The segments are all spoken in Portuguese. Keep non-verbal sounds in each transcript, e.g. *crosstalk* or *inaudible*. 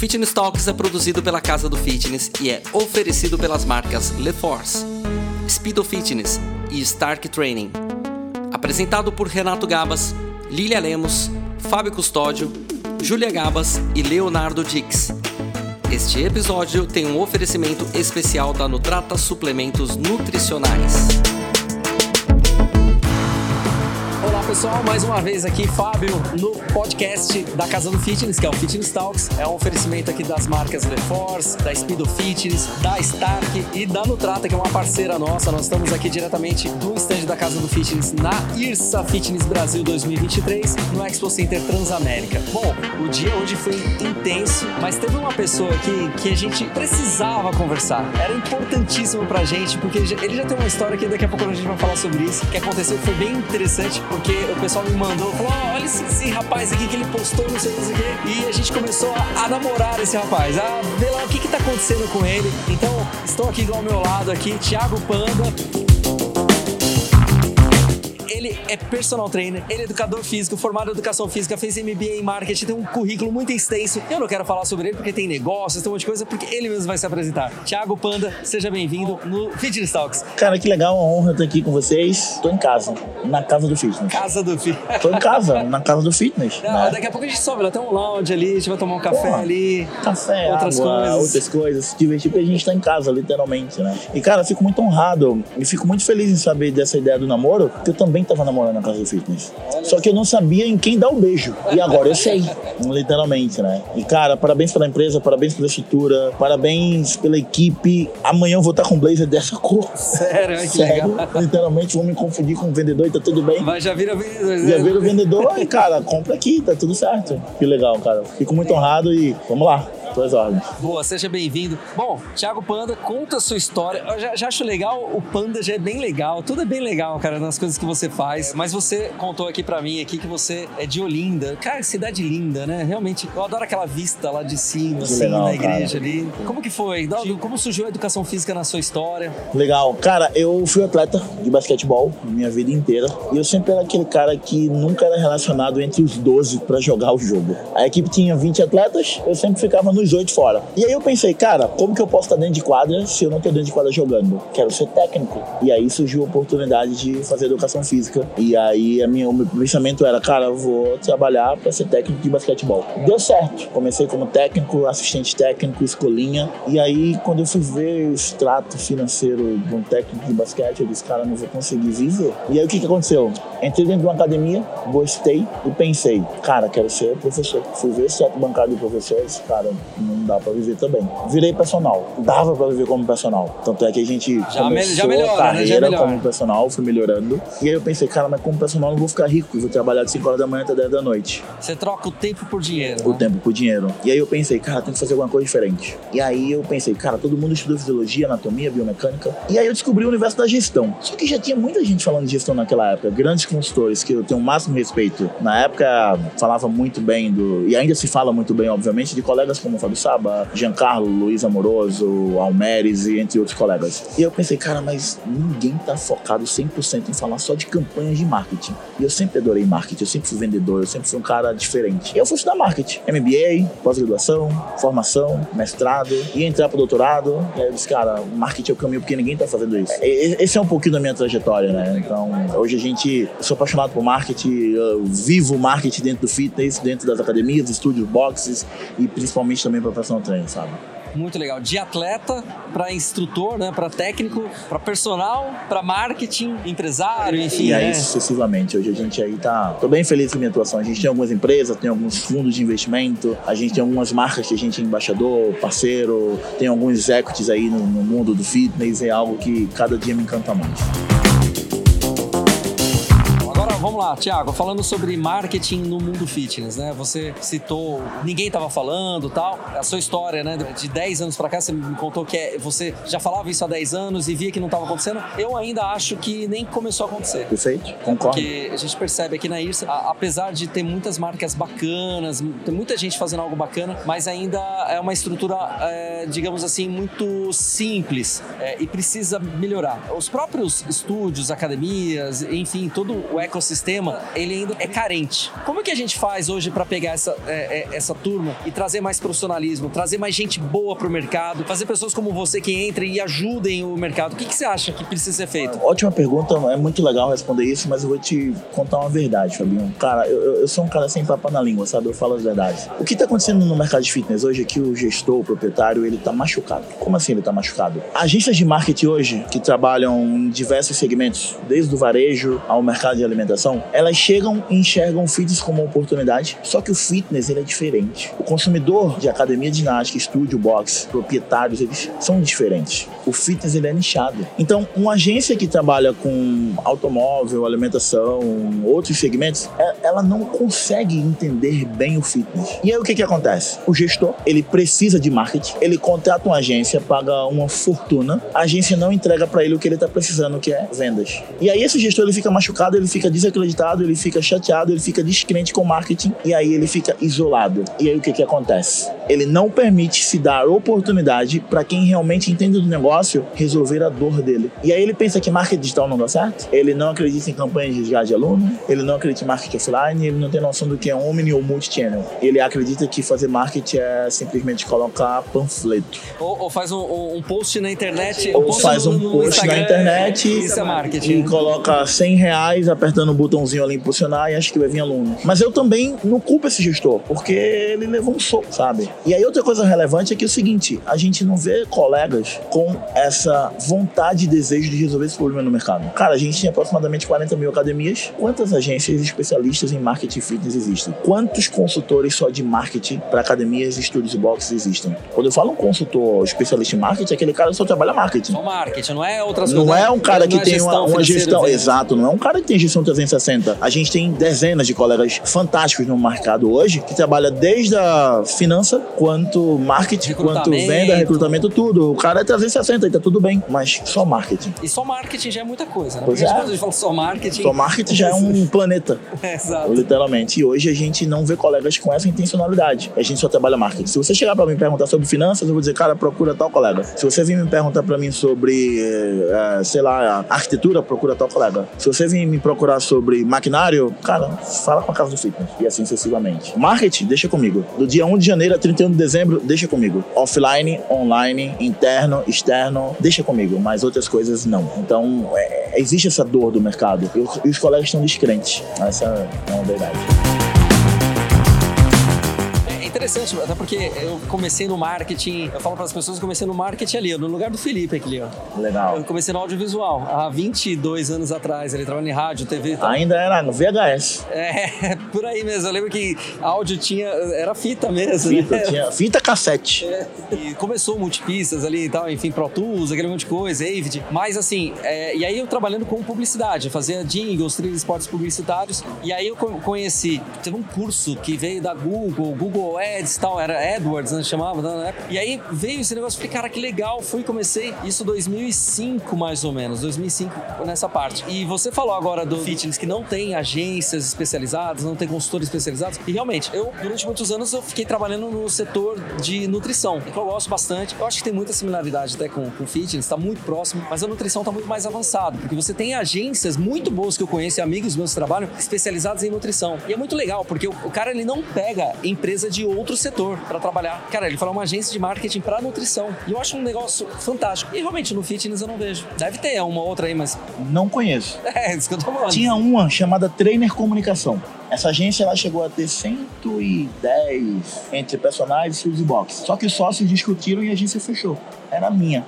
Fitness Talks é produzido pela Casa do Fitness e é oferecido pelas marcas LeForce, Speedo Fitness e Stark Training. Apresentado por Renato Gabas, Lilia Lemos, Fábio Custódio, Júlia Gabas e Leonardo Dix. Este episódio tem um oferecimento especial da Nutrata Suplementos Nutricionais. Pessoal, mais uma vez aqui Fábio no podcast da Casa do Fitness, que é o Fitness Talks. É um oferecimento aqui das marcas LeForce, da Speedo Fitness, da Stark e da Nutrata, que é uma parceira nossa. Nós estamos aqui diretamente do estande da Casa do Fitness na IRSA Fitness Brasil 2023, no Expo Center Transamérica. Bom, o dia hoje foi intenso, mas teve uma pessoa aqui que a gente precisava conversar. Era importantíssimo pra gente, porque ele já tem uma história que daqui a pouco a gente vai falar sobre isso, que aconteceu, foi bem interessante, porque o pessoal me mandou, falou, oh, olha esse, esse, rapaz aqui que ele postou, não sei, o quê. E a gente começou a, a, namorar esse rapaz, a ver lá o que que tá acontecendo com ele. Então, estou aqui ao meu lado aqui, Thiago Panda ele é personal trainer, ele é educador físico, formado em educação física, fez MBA em marketing, tem um currículo muito extenso. Eu não quero falar sobre ele porque tem negócios, tem um monte de coisa, porque ele mesmo vai se apresentar. Thiago Panda, seja bem-vindo no Fitness Talks. Cara, que legal, uma honra estar aqui com vocês. Tô em casa, na casa do fitness. Casa do fitness. Tô em casa, na casa do fitness. Não, né? Daqui a pouco a gente sobe, lá tem um lounge ali, a gente vai tomar um café ali. Café, outras água, coisas. outras coisas. Se divertir porque a gente tá em casa, literalmente, né? E cara, fico muito honrado e fico muito feliz em saber dessa ideia do namoro, porque eu também tava namorando na casa do fitness. Só que eu não sabia em quem dar o beijo. E agora eu sei, *laughs* literalmente, né? E cara, parabéns pela empresa, parabéns pela estrutura, parabéns pela equipe. Amanhã eu vou estar com um blazer dessa cor. Sério, que Sério. legal. Literalmente vou me confundir com o vendedor e tá tudo bem. Mas já vira vendedor. Já vira vendedor e, cara, compra aqui, tá tudo certo. Que legal, cara. Fico muito honrado e vamos lá. Tuas ordens. Boa, seja bem-vindo. Bom, Thiago Panda, conta a sua história. Eu já, já, acho legal, o Panda já é bem legal, tudo é bem legal, cara, nas coisas que você faz. Mas você contou aqui para mim aqui que você é de Olinda. Cara, cidade linda, né? Realmente, eu adoro aquela vista lá de cima, assim, legal, na igreja cara. ali. Como que foi? Como surgiu a educação física na sua história? Legal. Cara, eu fui atleta de basquetebol minha vida inteira. E eu sempre era aquele cara que nunca era relacionado entre os 12 para jogar o jogo. A equipe tinha 20 atletas, eu sempre ficava no nos oito fora. E aí eu pensei, cara, como que eu posso estar dentro de quadra se eu não estou dentro de quadra jogando? Quero ser técnico. E aí surgiu a oportunidade de fazer educação física. E aí a minha, o meu pensamento era, cara, vou trabalhar para ser técnico de basquetebol. Deu certo. Comecei como técnico, assistente técnico, escolinha. E aí, quando eu fui ver o extrato financeiro de um técnico de basquete, eu disse, cara, não vou conseguir viver. E aí o que, que aconteceu? Entrei dentro de uma academia, gostei e pensei, cara, quero ser professor. Fui ver o extrato bancário de professores, cara, não dá para viver também. Virei personal. Dava para viver como personal. Tanto é que a gente já começou já melhora, a carreira né? como personal, fui melhorando. E aí eu pensei, cara, mas como personal não vou ficar rico. vou trabalhar de 5 horas da manhã até 10 da noite. Você troca o tempo por dinheiro. O né? tempo por dinheiro. E aí eu pensei, cara, tem que fazer alguma coisa diferente. E aí eu pensei, cara, todo mundo estudou fisiologia, anatomia, biomecânica. E aí eu descobri o universo da gestão. Só que já tinha muita gente falando de gestão naquela época. Grandes consultores que eu tenho o máximo respeito. Na época falava muito bem do. E ainda se fala muito bem, obviamente, de colegas como Fábio Saba, Giancarlo, Luiz Amoroso, Almeres e entre outros colegas. E eu pensei, cara, mas ninguém tá focado 100% em falar só de campanhas de marketing. E eu sempre adorei marketing, eu sempre fui vendedor, eu sempre fui um cara diferente. E eu fui estudar marketing, MBA, pós-graduação, formação, mestrado, e entrar pro doutorado. E aí eu disse, cara, marketing é o caminho porque ninguém tá fazendo isso. Esse é um pouquinho da minha trajetória, né? Então, hoje a gente, eu sou apaixonado por marketing, vivo marketing dentro do fitness, dentro das academias, estúdios, boxes e principalmente também para personal training, sabe? Muito legal. De atleta para instrutor, né? Para técnico, para personal, para marketing, empresário, enfim. E aí, né? sucessivamente. Hoje a gente aí tá. Tô bem feliz com a minha atuação. A gente tem algumas empresas, tem alguns fundos de investimento, a gente tem algumas marcas que a gente é embaixador, parceiro, tem alguns equities aí no, no mundo do fitness. É algo que cada dia me encanta mais vamos lá, Tiago, falando sobre marketing no mundo fitness, né? Você citou, ninguém estava falando tal, a sua história, né? De 10 anos para cá, você me contou que é, você já falava isso há 10 anos e via que não estava acontecendo. Eu ainda acho que nem começou a acontecer. Perfeito, concordo. Porque a gente percebe aqui na IRSA, apesar de ter muitas marcas bacanas, tem muita gente fazendo algo bacana, mas ainda é uma estrutura, é, digamos assim, muito simples é, e precisa melhorar. Os próprios estúdios, academias, enfim, todo o ecossistema ecossistema, ele ainda é carente. Como é que a gente faz hoje para pegar essa, é, é, essa turma e trazer mais profissionalismo, trazer mais gente boa para o mercado, fazer pessoas como você que entrem e ajudem o mercado? O que, que você acha que precisa ser feito? Ótima pergunta, é muito legal responder isso, mas eu vou te contar uma verdade, Fabinho. Cara, eu, eu sou um cara sem papo na língua, sabe? Eu falo as verdades. O que está acontecendo no mercado de fitness hoje é que o gestor, o proprietário, ele tá machucado. Como assim ele tá machucado? Agências de marketing hoje, que trabalham em diversos segmentos, desde o varejo ao mercado de alimentação, elas chegam e enxergam o fitness como uma oportunidade, só que o fitness ele é diferente. O consumidor de academia de ginástica, estúdio, box, proprietários, eles são diferentes. O fitness ele é nichado. Então, uma agência que trabalha com automóvel, alimentação, outros segmentos, é, ela não consegue entender bem o fitness. E aí o que que acontece? O gestor, ele precisa de marketing, ele contrata uma agência, paga uma fortuna, a agência não entrega para ele o que ele está precisando, que é vendas. E aí esse gestor ele fica machucado, ele fica desacreditado, ele fica chateado, ele fica descrente com o marketing e aí ele fica isolado. E aí o que que acontece? Ele não permite se dar oportunidade para quem realmente entende do negócio resolver a dor dele. E aí ele pensa que marketing digital não dá certo, ele não acredita em campanhas de resgate de aluno, ele não acredita em marketing offline, ele não tem noção do que é omni ou multi-channel. Ele acredita que fazer marketing é simplesmente colocar panfleto. Ou, ou faz um, um, post na internet, ou um faz um no, post na internet isso é marketing. e coloca 100 reais apertando o botãozinho ali impulsionar e acha que vai vir aluno. Mas eu também não culpo esse gestor, porque ele levou um soco, sabe? E aí outra coisa relevante é que é o seguinte, a gente não vê colegas com essa vontade e desejo de resolver esse problema no mercado. Cara, a gente tem aproximadamente 40 mil academias. Quantas agências especialistas em marketing fitness existem? Quantos consultores só de marketing para academias, estúdios e boxes existem? Quando eu falo um consultor especialista em marketing, aquele cara só trabalha marketing. Só marketing, não é outras Não coisas. é um cara que não é tem uma, uma gestão. Exato, não é um cara que tem gestão 360. A gente tem dezenas de colegas fantásticos no mercado hoje que trabalha desde a finança, quanto marketing, quanto venda, recrutamento, tudo. O cara é 360 e tá tudo bem, mas só marketing. E só marketing já é muita coisa, né? Pois Porque é. quando a gente fala só marketing. Só marketing já é um *laughs* planeta. Exato. Literalmente. E hoje a gente não vê colegas com essa intencionalidade. A gente só trabalha marketing. Se você chegar pra mim perguntar sobre finanças, eu vou dizer, cara, procura tal colega. Se você vir me perguntar pra mim sobre, eh, sei lá, arquitetura, procura tal colega. Se você vir me procurar sobre maquinário, cara, fala com a casa do fitness. E assim sucessivamente. Marketing, deixa comigo. Do dia 1 de janeiro a 31 de dezembro, deixa comigo. Offline, online, interno, externo, deixa comigo. Mas outras coisas não. Então, é, existe essa dor do mercado. E os- e os colegas estão descrentes. Essa é uma verdade. Interessante, até porque eu comecei no marketing, eu falo para as pessoas que eu comecei no marketing ali, no lugar do Felipe aqui, ó. Legal. Eu comecei no audiovisual, há 22 anos atrás, ele trabalhava em rádio, TV tal. Ainda era no VHS. É, *laughs* por aí mesmo. Eu lembro que áudio tinha. Era fita mesmo. Fita, né? tinha, *laughs* fita cassete. É, E começou multipistas ali e tal, enfim, Pro Tools, aquele monte de coisa, Avid. Mas assim, é, e aí eu trabalhando com publicidade, fazia jingles, trilhos esportes publicitários. E aí eu co- conheci, teve um curso que veio da Google, Google Ads e tal, era AdWords, né, chamava na época. E aí veio esse negócio, falei, cara, que legal, fui, comecei isso 2005 mais ou menos, 2005 nessa parte. E você falou agora do fitness que não tem agências especializadas, não tem consultores especializados. E realmente, eu durante muitos anos eu fiquei trabalhando no setor de nutrição, que eu gosto bastante. Eu acho que tem muita similaridade até com, com fitness, está muito próximo, mas a nutrição está muito mais avançado, porque você tem agências muito boas que eu conheço, amigos meus que trabalham, especializados em nutrição. E é muito legal, porque o, o cara ele não pega empresa de outro setor para trabalhar. Cara, ele fala uma agência de marketing para nutrição. E eu acho um negócio fantástico. E realmente no fitness eu não vejo. Deve ter uma outra aí, mas Não conheço. *laughs* é isso que eu tô falando. Tinha uma chamada Trainer Comunicação. Essa agência ela chegou a ter 110 entre personagens, e box. Só que os sócios discutiram e a agência fechou. Era minha.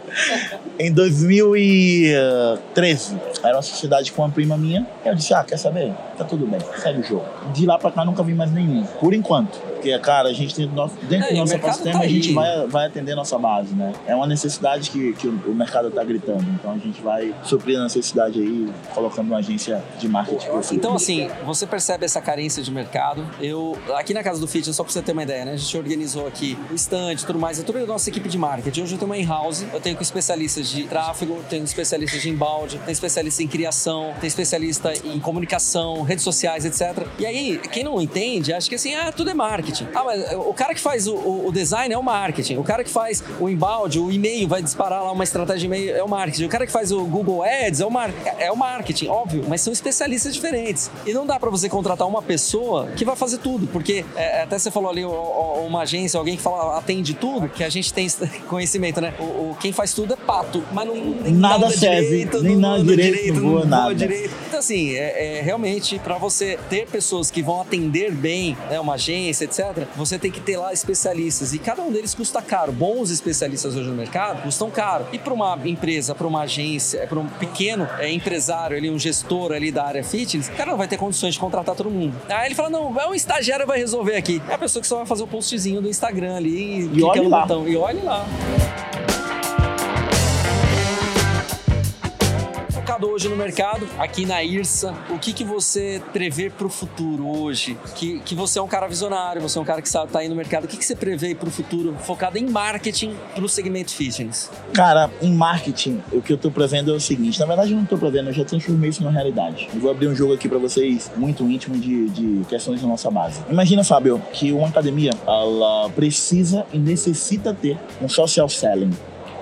Em 2013, era uma sociedade com uma prima minha. Eu disse: Ah, quer saber? Tá tudo bem, segue o jogo. De lá pra cá nunca vi mais nenhum. Por enquanto. Porque, cara, a gente do nosso, dentro É, do nosso mercado ecossistema, tá a gente vai, vai atender a nossa base, né? É uma necessidade que, que o, mercado tá gritando. Então a gente vai suprir a necessidade aí, colocando uma agência de marketing. Então, assim, você percebe essa carência de mercado. Eu, aqui na Casa do Fitness, só pra você ter uma ideia, né? A gente organizou aqui o stand e tudo mais, é toda a nossa equipe de marketing. Hoje eu tenho uma in-house, eu tenho com especialistas de tráfego, tenho especialistas de inbound, tenho especialista em criação, tenho especialista em comunicação, redes sociais, etc. E aí, quem não entende, acha que assim, ah, tudo é marketing. Ah, mas o cara que faz o, o design é o marketing. O cara que faz o inbound, o e-mail, vai disparar lá uma estratégia de e-mail, é o marketing. O cara que faz o Google Ads é o, mar é o marketing, óbvio, mas são especialistas diferentes. E não dá para você contratar uma pessoa que vai fazer tudo, porque é, até você falou ali uma agência, alguém que fala atende tudo, que a gente tem *laughs* conhecimento, né? O, o quem faz tudo é pato, mas não nem nada, nada serve, direito, nem nada direito, direito, não voa nada. direito. Então assim, é, é realmente para você ter pessoas que vão atender bem, né, uma agência, etc. Você tem que ter lá especialistas e cada um deles custa caro. Bons especialistas hoje no mercado custam caro. E para uma empresa, para uma agência, para um pequeno é, empresário ali, um gestor ali da área fitness, o cara não vai ter condições de contratar todo mundo. Aí ele fala: não, é um estagiário vai resolver aqui. É a pessoa que só vai fazer o postzinho do Instagram ali e, e olha lá. botão. E olhe lá. Hoje no mercado, aqui na IRSA, o que, que você prevê para o futuro hoje? Que, que você é um cara visionário, você é um cara que está aí no mercado. O que, que você prevê para o futuro focado em marketing para o segmento fitness? Cara, em marketing, o que eu estou prevendo é o seguinte. Na verdade, eu não estou prevendo, eu já transformei isso numa realidade. Eu vou abrir um jogo aqui para vocês muito íntimo de, de questões da nossa base. Imagina, Fábio, que uma academia ela precisa e necessita ter um social selling.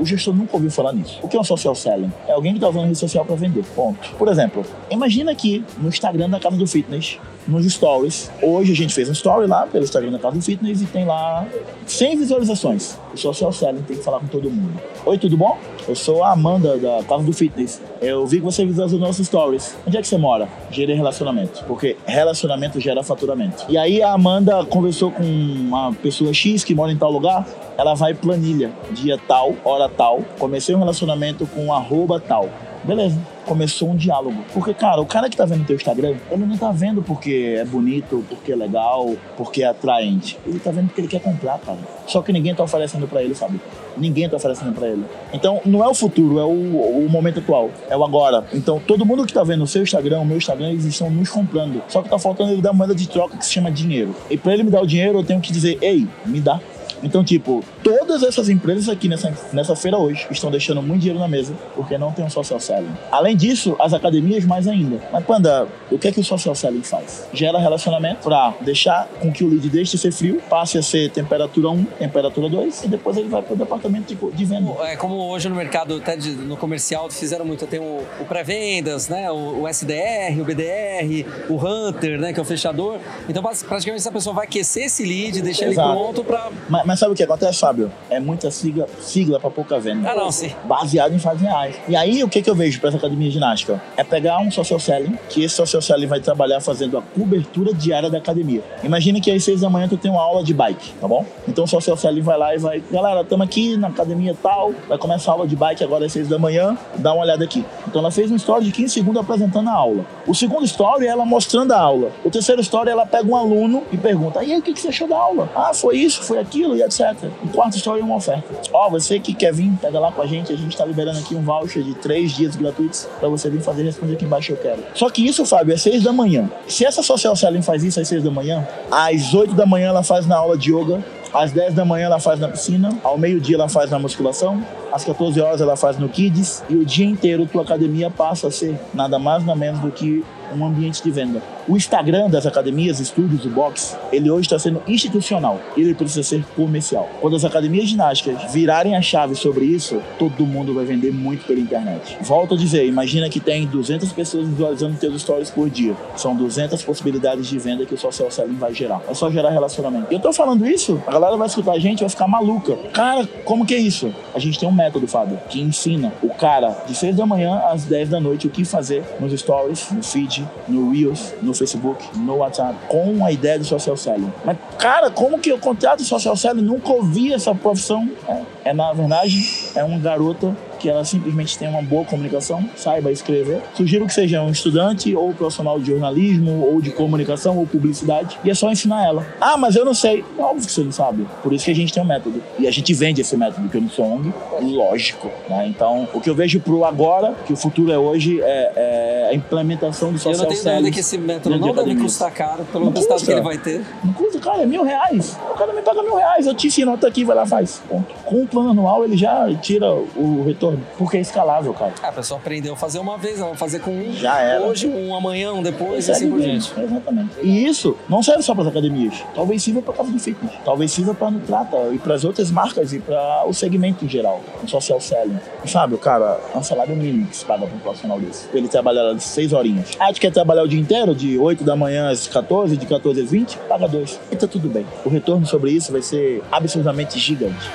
O gestor nunca ouviu falar nisso. O que é um social selling? É alguém que está usando rede social para vender. Ponto. Por exemplo, imagina aqui no Instagram da Casa do Fitness, nos stories. Hoje a gente fez um story lá pelo Instagram da Casa do Fitness e tem lá 100 visualizações. O social selling tem que falar com todo mundo. Oi, tudo bom? Eu sou a Amanda da Casa do Fitness. Eu vi que você visualizou nossos stories. Onde é que você mora? Gerei relacionamento. Porque relacionamento gera faturamento. E aí a Amanda conversou com uma pessoa X que mora em tal lugar. Ela vai planilha. Dia tal, hora tal. Comecei um relacionamento com arroba tal. Beleza começou um diálogo. Porque, cara, o cara que tá vendo teu Instagram, ele não tá vendo porque é bonito, porque é legal, porque é atraente. Ele tá vendo porque ele quer comprar, cara. Só que ninguém tá oferecendo para ele, sabe? Ninguém tá oferecendo para ele. Então, não é o futuro, é o, o momento atual. É o agora. Então, todo mundo que tá vendo o seu Instagram, o meu Instagram, eles estão nos comprando. Só que tá faltando ele dar moeda de troca que se chama dinheiro. E para ele me dar o dinheiro, eu tenho que dizer, ei, me dá. Então, tipo, todas essas empresas aqui nessa, nessa feira hoje estão deixando muito dinheiro na mesa porque não tem um social selling. Além disso, as academias mais ainda. Mas, Panda, o que é que o social selling faz? Gera relacionamento para deixar com que o lead deixe de ser frio, passe a ser temperatura 1, temperatura 2 e depois ele vai para o departamento de, de venda. É como hoje no mercado, até de, no comercial, fizeram muito. Tem o, o pré-vendas, né? O, o, SDR, o BDR, o Hunter, né? Que é o fechador. Então, praticamente, essa pessoa vai aquecer esse lead, deixar Exato. ele pronto para mas, sabe o que acontece, Fábio? É muita sigla, sigla para pouca venda. Ah, não, sim. Baseado em fases reais. E aí, o que, que eu vejo para essa academia de ginástica? É pegar um social selling, que esse social selling vai trabalhar fazendo a cobertura diária da academia. Imagine que às seis da manhã tu tem uma aula de bike, tá bom? Então o social selling vai lá e vai, galera, estamos aqui na academia tal, vai começar a aula de bike agora às seis da manhã, dá uma olhada aqui. Então ela fez um story de 15 segundos apresentando a aula. O segundo story é ela mostrando a aula. O terceiro story ela pega um aluno e pergunta: e aí, o que, que você achou da aula? Ah, foi isso, foi aquilo etc. O quarto story é uma oferta. Ó, oh, você que quer vir, pega lá com a gente, a gente tá liberando aqui um voucher de três dias gratuitos para você vir fazer responder aqui embaixo eu quero. Só que isso, Fábio, é seis da manhã. Se essa social selling faz isso às seis da manhã, às oito da manhã ela faz na aula de yoga, às 10 da manhã ela faz na piscina, ao meio-dia ela faz na musculação, às 14 horas ela faz no Kids e o dia inteiro tua academia passa a ser nada mais nada menos do que um ambiente de venda. O Instagram das academias, estúdios, o box, ele hoje está sendo institucional. Ele precisa ser comercial. Quando as academias ginásticas virarem a chave sobre isso, todo mundo vai vender muito pela internet. Volto a dizer, imagina que tem 200 pessoas visualizando teus stories por dia. São 200 possibilidades de venda que o social selling vai gerar. É só gerar relacionamento. Eu tô falando isso, a galera vai escutar a gente vai ficar maluca. Cara, como que é isso? A gente tem um método, Fábio, que ensina o cara de 6 da manhã às 10 da noite o que fazer nos stories, no feed, no Reels, no Facebook, no WhatsApp, com a ideia do social selling. Mas, cara, como que eu contrato social selling? Nunca ouvi essa profissão. É, é na verdade, é uma garota que ela simplesmente tenha uma boa comunicação, saiba escrever. Sugiro que seja um estudante ou profissional de jornalismo ou de comunicação ou publicidade e é só ensinar ela. Ah, mas eu não sei. É óbvio que você não sabe. Por isso que a gente tem um método. E a gente vende esse método, que eu não sou ONG, lógico. Né? Então, o que eu vejo pro agora, que o futuro é hoje, é, é a implementação do social Eu não tenho dúvida que esse método não deve custar caro, pelo resultado que ele vai ter. Não custa, cara, é mil reais. O cara me paga mil reais, eu te ensino, tá aqui, vai lá, faz. Ponto. Com o plano anual, ele já tira o retorno, porque é escalável, cara. Ah, a pessoa aprendeu a fazer uma vez, ela vai fazer com um Já era. hoje, um amanhã, um depois, e Segue assim por diante. Exatamente. E isso não serve só para as academias. Talvez sirva para casa de fitness. Talvez sirva para a Nutrata e para as outras marcas e para o segmento em geral, o social selling. E, Fábio, cara, é um salário mínimo que se paga para um profissional desse. Ele trabalhar seis horinhas. Ah, tu quer trabalhar o dia inteiro, de 8 da manhã às 14, de 14 às 20? Paga dois. E tá tudo bem. O retorno sobre isso vai ser absurdamente gigante.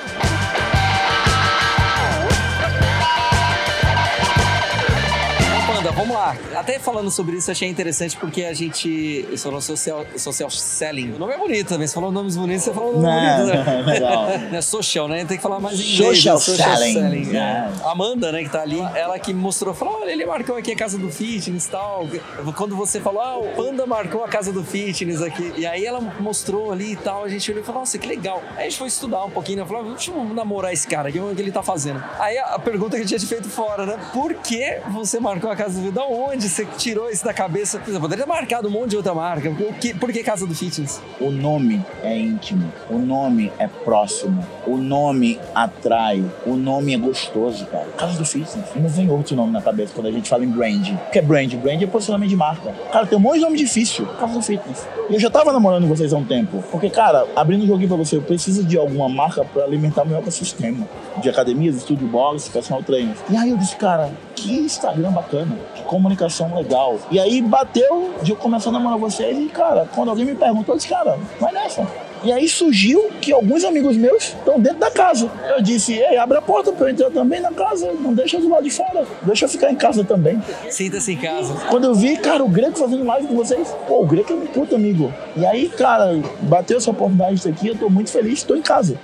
Lá. Até falando sobre isso, achei interessante porque a gente. Você falou social, social selling. O nome é bonito também. Você falou nomes bonitos, você falou nome Não, bonito, né? legal. *laughs* É social, né? Tem que falar mais em inglês. Social né? selling. é. É. A Amanda, né, que tá ali, ela que mostrou, falou: olha, ele marcou aqui a casa do fitness e tal. Quando você falou, ah, o Panda marcou a casa do fitness aqui. E aí ela mostrou ali e tal. A gente olhou e falou: nossa, que legal. Aí a gente foi estudar um pouquinho, né? Falou: deixa eu namorar esse cara aqui, o que ele tá fazendo. Aí a a pergunta que eu tinha te feito fora, né? Por que você marcou a casa do fitness? Onde você tirou isso da cabeça? Você poderia ter marcado um monte de outra marca. Por que, por que casa do fitness? O nome é íntimo, o nome é próximo, o nome atrai, o nome é gostoso, cara. Casa do Fitness. Não vem outro nome na cabeça quando a gente fala em brand. O que é brand? Brand é posicionamento de marca. Cara, tem um monte de nome difícil. Casa do Fitness. E eu já tava namorando vocês há um tempo. Porque, cara, abrindo o joguinho pra você, eu preciso de alguma marca pra alimentar meu ecossistema. De academias, estúdio box, personal trainer. E aí eu disse, cara, que Instagram bacana, que comunicação legal. E aí bateu de eu começar a namorar vocês e, cara, quando alguém me perguntou, eu disse, cara, vai nessa. E aí surgiu que alguns amigos meus estão dentro da casa. Eu disse, ei, abre a porta pra eu entrar também na casa, não deixa do lado de fora, deixa eu ficar em casa também. Sinta-se em casa. Quando eu vi, cara, o Greco fazendo live com vocês, pô, o Greco é um puto amigo. E aí, cara, bateu essa oportunidade aqui, eu tô muito feliz, tô em casa.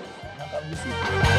O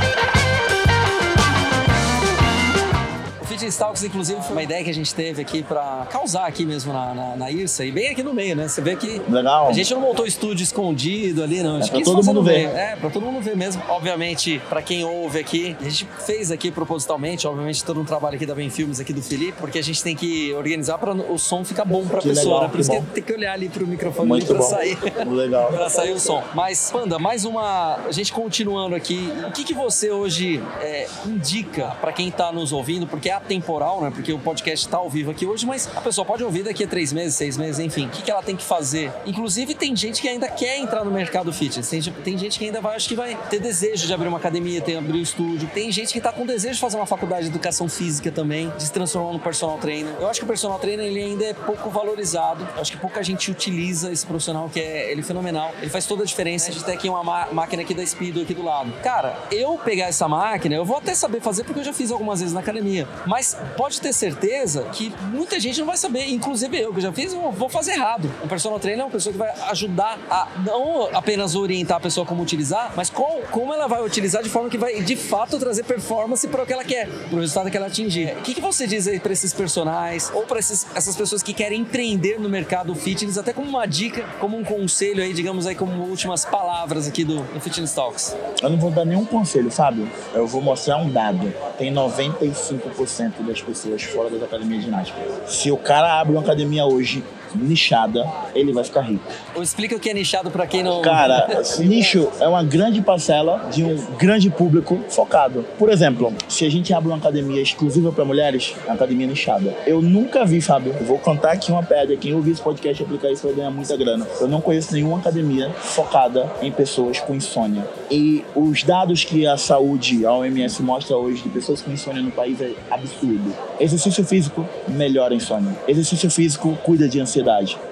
Fitness Talks, inclusive, foi uma ideia que a gente teve aqui pra causar aqui mesmo na, na, na IRSA e bem aqui no meio, né? Você vê que Legal. a gente não montou estúdio escondido ali, não. A gente pra todo mundo ver. meio. É, pra todo mundo ver mesmo. Obviamente, pra quem ouve aqui, a gente fez aqui propositalmente, obviamente, todo um trabalho aqui da Bem Filmes, aqui do Felipe, porque a gente tem que organizar pra o som ficar bom pra Que pessoa, legal, né? Por que isso que bom. tem que olhar ali pro microfone Muito ali pra bom. sair. Legal. *laughs* pra sair o som. Mas, Panda, mais uma. A gente continuando aqui, o que, que você hoje é, indica pra quem tá nos ouvindo? Porque é atemporal, né? Porque o podcast tá ao vivo aqui hoje, mas a pessoa pode ouvir daqui a três meses, seis meses, enfim. O que, que ela tem que fazer? Inclusive, tem gente que ainda quer entrar no mercado fitness. Tem, tem gente que ainda vai, acho que vai ter desejo de abrir uma academia, ter abrir um estúdio. Tem gente que tá com desejo de fazer uma faculdade de educação física também, de se transformar no personal trainer. Eu acho que o personal trainer ele ainda é pouco valorizado. Eu acho que pouca gente utiliza esse profissional que é ele é fenomenal. Ele faz toda a diferença. A gente tem aqui uma ma- máquina aqui da Speedo aqui do lado. Cara, eu pegar essa máquina, eu vou até saber fazer porque eu já fiz algumas vezes na academia. Mas pode ter certeza que muita gente não vai saber, inclusive eu que já fiz, vou fazer errado. Um personal trainer é uma pessoa que vai ajudar a não apenas orientar a pessoa como utilizar, mas qual, como ela vai utilizar de forma que vai de fato trazer performance para o que ela quer, para o resultado que ela atingir. O que, que você diz aí para esses personagens ou para essas pessoas que querem empreender no mercado fitness, até como uma dica, como um conselho aí, digamos aí, como últimas palavras aqui do, do Fitness Talks? Eu não vou dar nenhum conselho, Fábio. Eu vou mostrar um dado. Tem 95% das pessoas fora das academias de ginástica. Se o cara abre uma academia hoje nichada, ele vai ficar rico. Ou explica o que é nichado para quem não. Cara, nicho é uma grande parcela de um grande público focado. Por exemplo, se a gente abre uma academia exclusiva para mulheres, é uma academia nichada. Eu nunca vi, Fábio, vou contar aqui uma pedra. Quem ouvir esse podcast e aplicar isso vai ganhar muita grana. Eu não conheço nenhuma academia focada em pessoas com insônia. E os dados que a saúde, a OMS mostra hoje de pessoas com insônia no país é absurdo. Exercício físico melhora a insônia. Exercício físico cuida de ansiedade.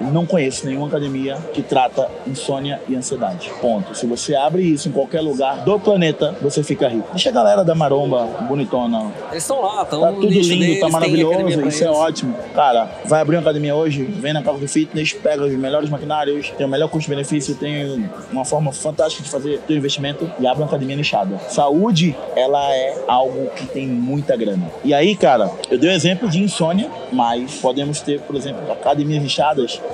Não conheço nenhuma academia que trata insônia e ansiedade. Ponto. Se você abre isso em qualquer lugar do planeta, você fica rico. Deixa a galera da maromba bonitona. Eles estão lá, estão Tá tudo lindo, deles, tá maravilhoso, isso é eles. ótimo. Cara, vai abrir uma academia hoje, vem na Casa do Fitness, pega os melhores maquinários, tem o melhor custo-benefício, tem uma forma fantástica de fazer teu investimento e abre uma academia nichada. Saúde, ela é algo que tem muita grana. E aí, cara, eu dei o exemplo de insônia, mas podemos ter, por exemplo, academias nichadas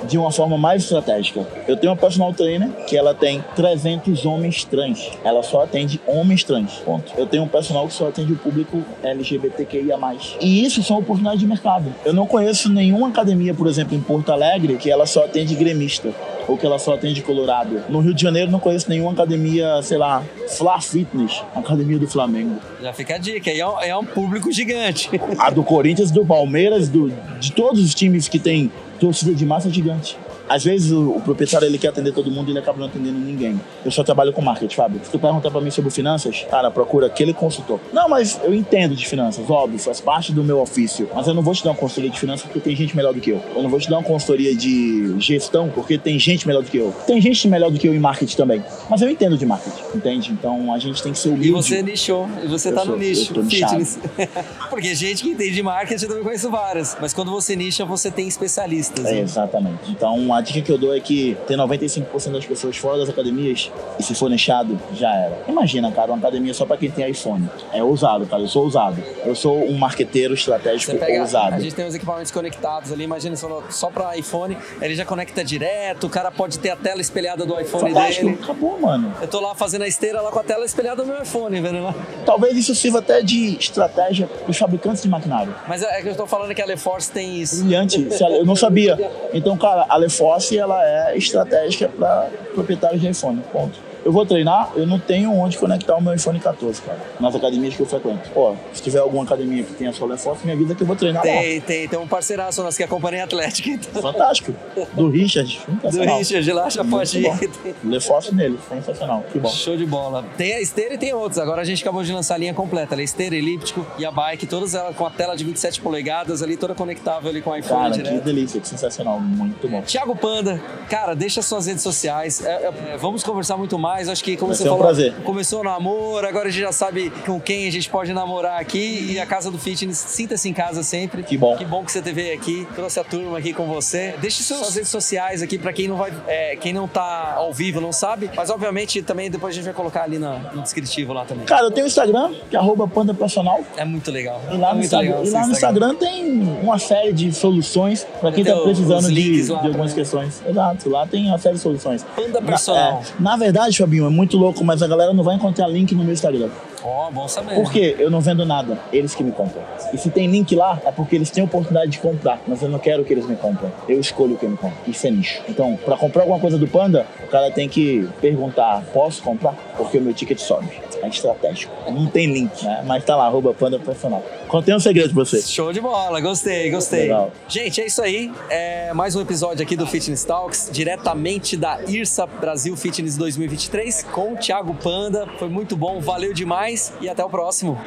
de uma forma mais estratégica. Eu tenho uma personal trainer que ela tem 300 homens trans. Ela só atende homens trans. Ponto. Eu tenho um personal que só atende o público LGBTQIA+. E isso são oportunidades de mercado. Eu não conheço nenhuma academia, por exemplo, em Porto Alegre, que ela só atende gremista. ou que ela só atende Colorado. No Rio de Janeiro não conheço nenhuma academia, sei lá, Fla Fitness, academia do Flamengo. Já fica a dica, é um, é um público gigante. A do Corinthians, do Palmeiras, do, de todos os times que tem torcida de massa gigante. Às vezes o, o, proprietário ele quer atender todo mundo e ele acaba não atendendo ninguém. Eu só trabalho com marketing, Fábio. Se tu perguntar pra mim sobre finanças, cara, procura aquele consultor. Não, mas eu entendo de finanças, óbvio, faz parte do meu ofício. Mas eu não vou te dar uma consultoria de finanças porque tem gente melhor do que eu. Eu não vou te dar uma consultoria de gestão porque tem gente melhor do que eu. Tem gente melhor do que eu em marketing também. Mas eu entendo de marketing, entende? Então a gente tem que ser humilde. E você nichou, e você eu tá sou, no nicho, fitness. *laughs* porque gente que entende de marketing eu também conheço várias. Mas quando você nicha, você tem especialistas. É, né? Exatamente. Então a dica que eu dou é que tem 95% das pessoas fora das academias e se for nichado, já era. Imagina, cara, uma academia só para quem tem iPhone. É ousado, cara. Eu sou ousado. Eu sou um marqueteiro estratégico pega, ousado. A gente tem os equipamentos conectados ali, imagina só para iPhone, ele já conecta direto, o cara pode ter a tela espelhada do iPhone Fantástico. dele. Acabou, mano. Eu tô lá fazendo a esteira lá com a tela espelhada do meu iPhone, vendo lá. Talvez isso sirva até de estratégia dos fabricantes de maquinário. Mas é que eu tô falando que a LeForce tem isso. Brilhante. Eu não sabia. *laughs* Então, cara, a LeForce, ela é estratégica para proprietários de iPhone. Ponto eu vou treinar, eu não tenho onde conectar o meu iPhone 14, cara. Nas academias que eu frequento. Pô, se tiver alguma academia que tenha Solar Force, me avisa que eu vou treinar tem, lá. Tem, tem. Tem um parceiraço nosso que acompanha Atlético. Então. Fantástico. Do Richard. Do Richard, lá já pode ir. Leforce nele, sensacional. Que bom. Show de bola. Tem a esteira e tem outros. Agora a gente acabou de lançar a linha completa. A esteira, elíptico e a bike, todas elas com a tela de 27 polegadas ali, toda conectável ali com o iPhone cara, direto. que delícia, que sensacional. Muito bom. Thiago Panda, cara, deixa suas redes sociais. É, é, vamos conversar muito mais. Acho que, como Vai você um prazer. Começou o namoro, agora a gente já sabe com quem a gente pode namorar aqui. E a Casa do Fitness, sinta-se em casa sempre. Que bom. Que bom que você teve aqui, trouxe a turma aqui com você. Deixe suas redes sociais aqui para quem não vai, é, quem não tá ao vivo, não sabe. Mas obviamente também depois a gente vai colocar ali no, no descritivo lá também. Cara, eu tenho o Instagram, que é arroba panda personal. É muito legal. E lá, é no, Instagram, e lá no Instagram tem uma série de soluções para quem tá precisando de, de algumas questões. Exato, lá tem uma série de soluções. Panda personal. Na, é, na verdade, É muito louco, mas a galera não vai encontrar link no meu Instagram. Ó, oh, bom saber. Por quê? Eu não vendo nada. Eles que me compram. E se tem link lá, é porque eles têm oportunidade de comprar. Mas eu não quero que eles me comprem. Eu escolho quem me compra. Isso é nicho. Então, para comprar alguma coisa do Panda, o cara tem que perguntar: posso comprar? Porque o meu ticket sobe. É estratégico. Não tem link, né? Mas tá lá, arroba Panda Personal. Contei um segredo pra você. Show de bola, gostei, gostei. Legal. Gente, é isso aí. É mais um episódio aqui do Fitness Talks, diretamente da IRSA Brasil Fitness 2023, com o Thiago Panda. Foi muito bom, valeu demais e até o próximo.